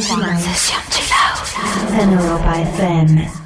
Humanization Chill Out. En Europa FM.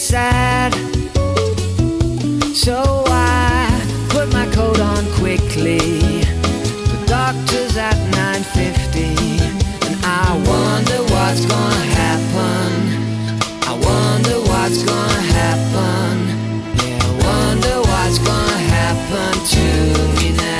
inside. So I put my coat on quickly. The doctor's at 9:50, and I wonder what's gonna happen. I wonder what's gonna happen. Yeah, I wonder what's gonna happen to me now.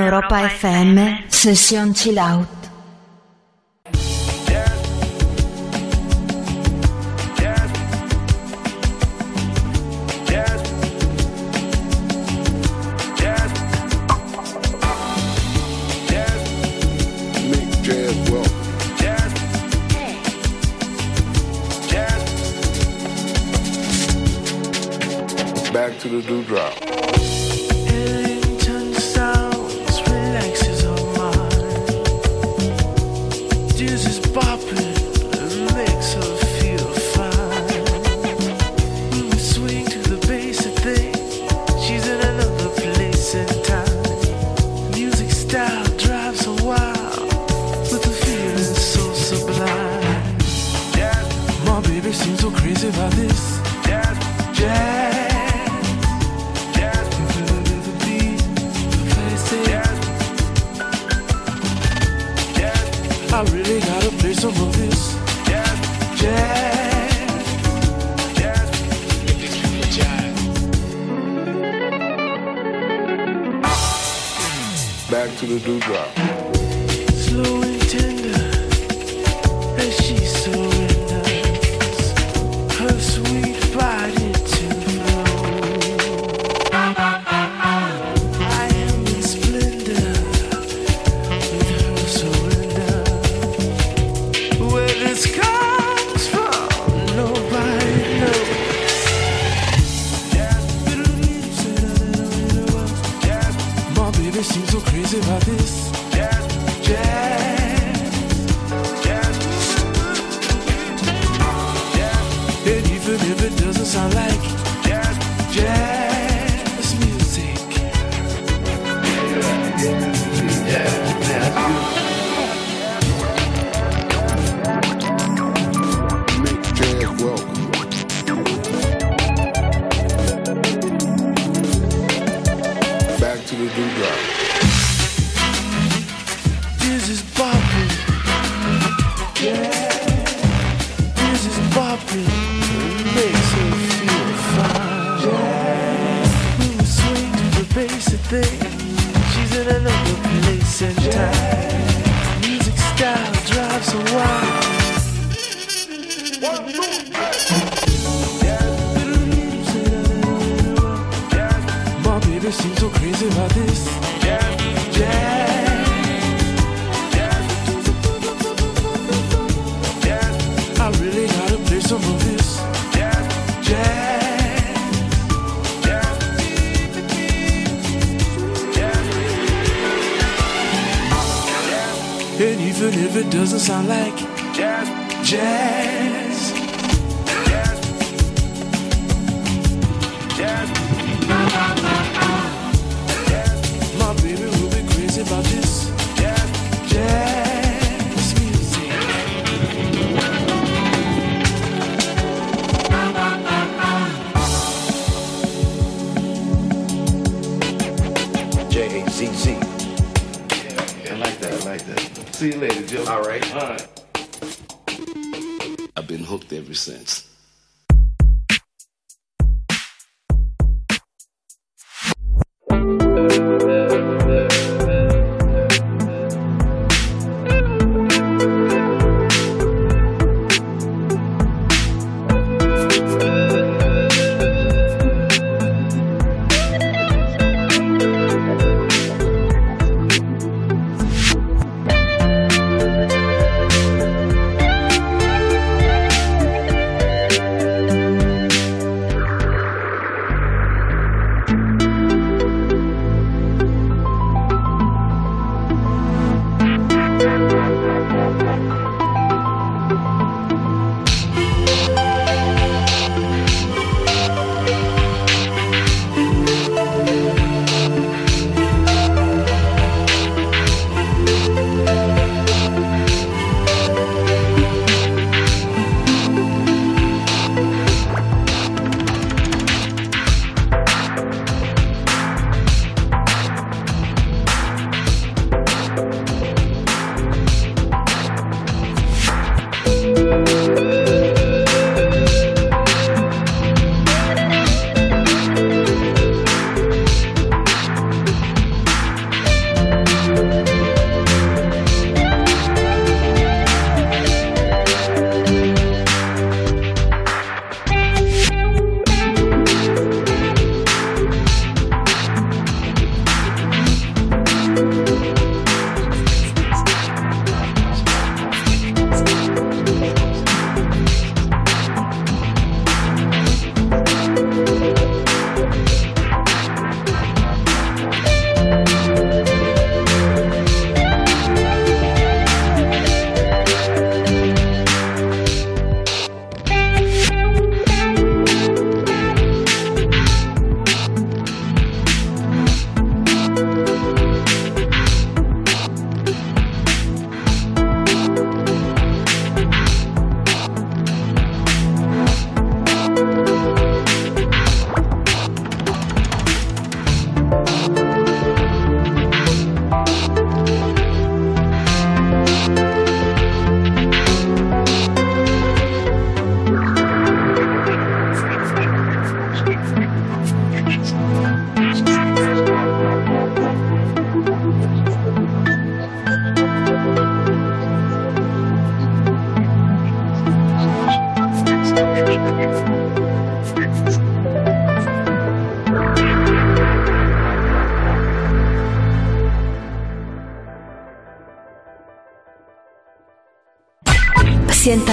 Europa FM, sesión chill out. to the dewdrop.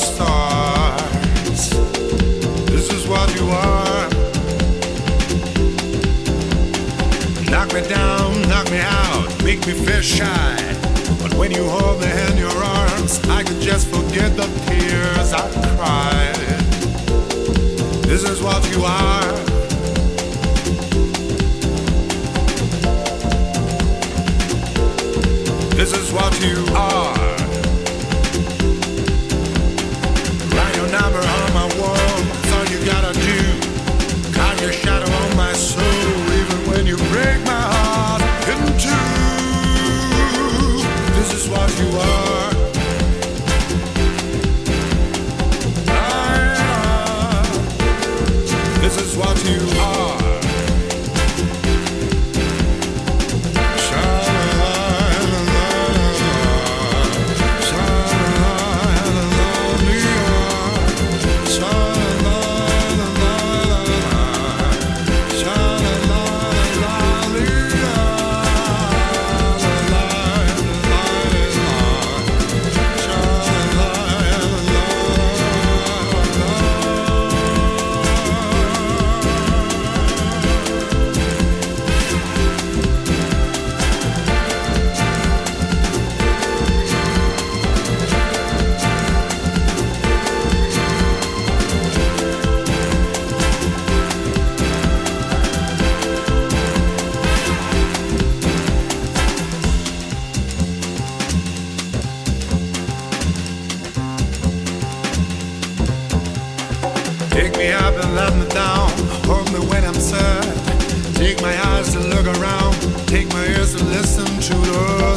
stars. This is what you are. Knock me down, knock me out, make me feel shy. But when you hold me in your arms, I could just forget the tears I cried. This is what you are. This is what you are.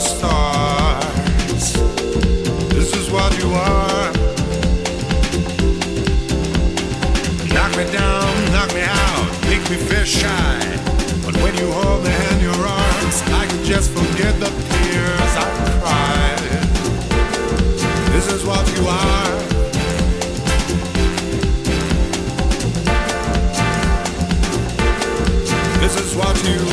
stars. This is what you are. Knock me down, knock me out, make me feel shy. But when you hold me in your arms, I can just forget the tears I cried. This is what you are. This is what you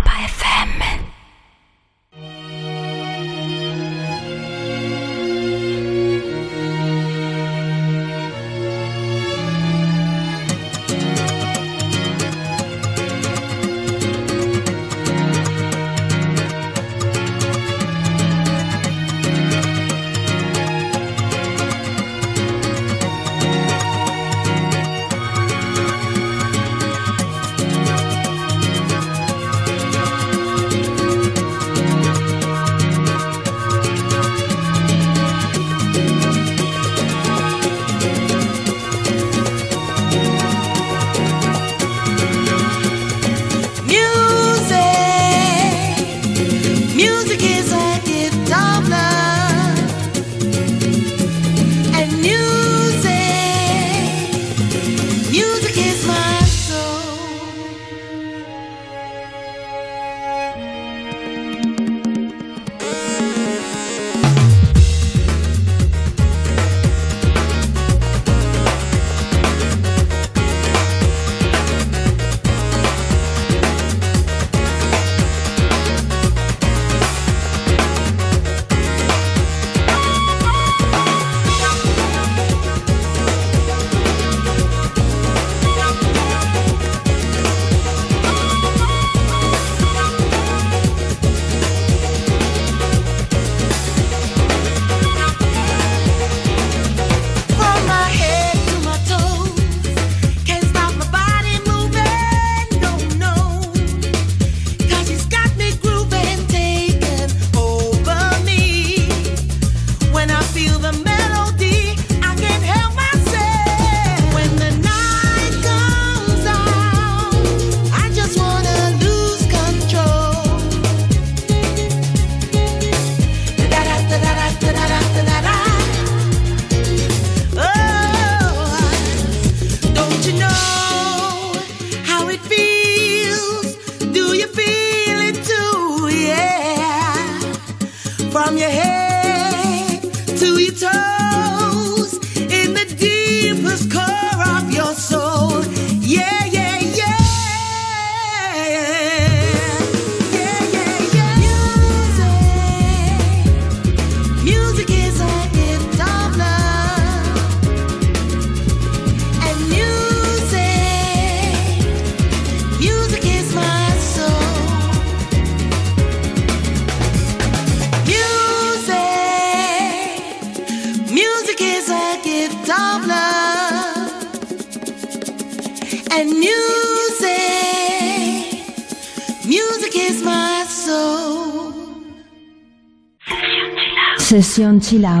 Chill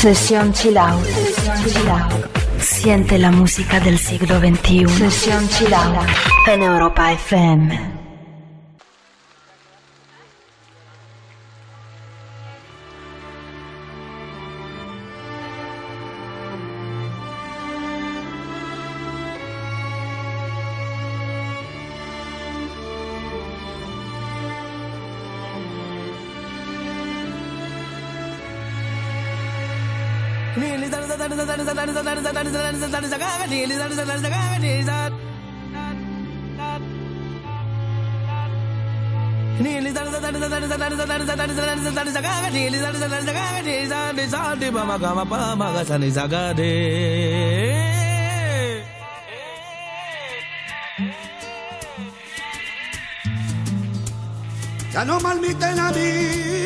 Sesión Chill Out. Siente la música del siglo XXI. Sesión Chill Out. En Europa FM. Ya no a mí.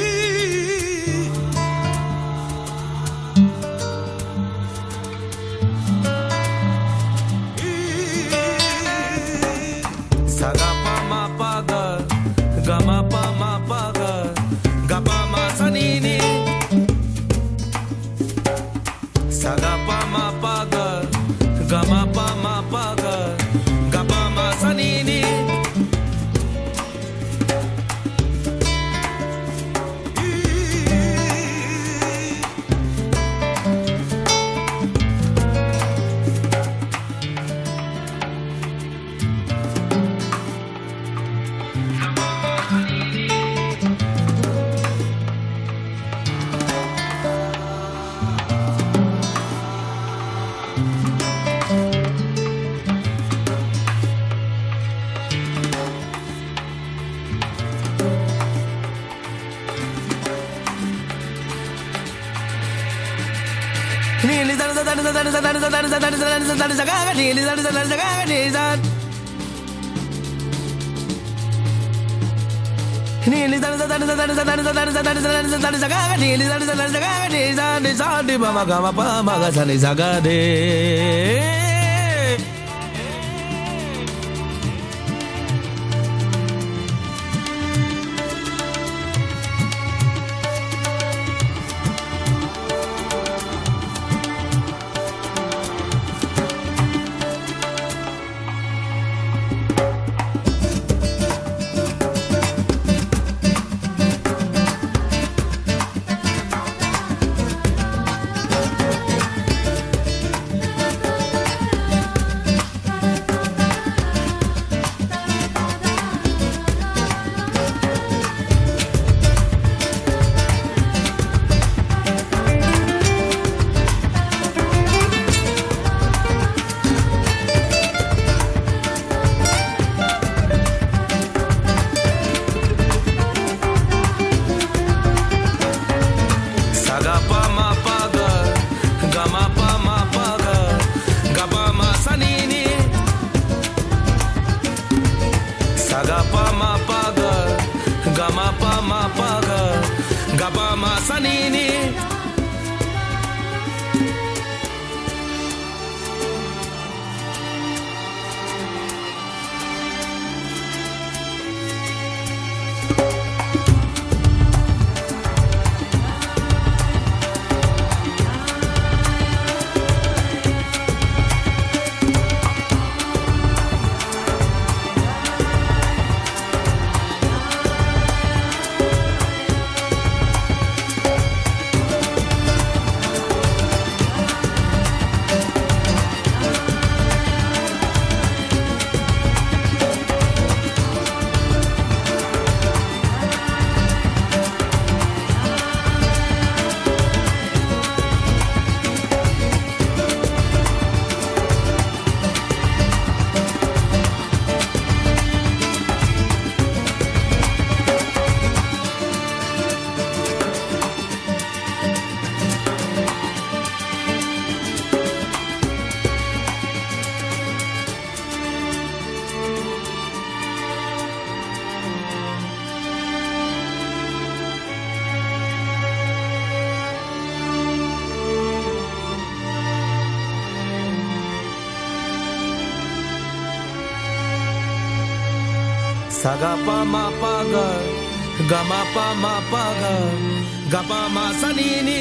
సని సగ దే pa ma pa ga ga ma pa ma pa ga ga pa ma sa ni ni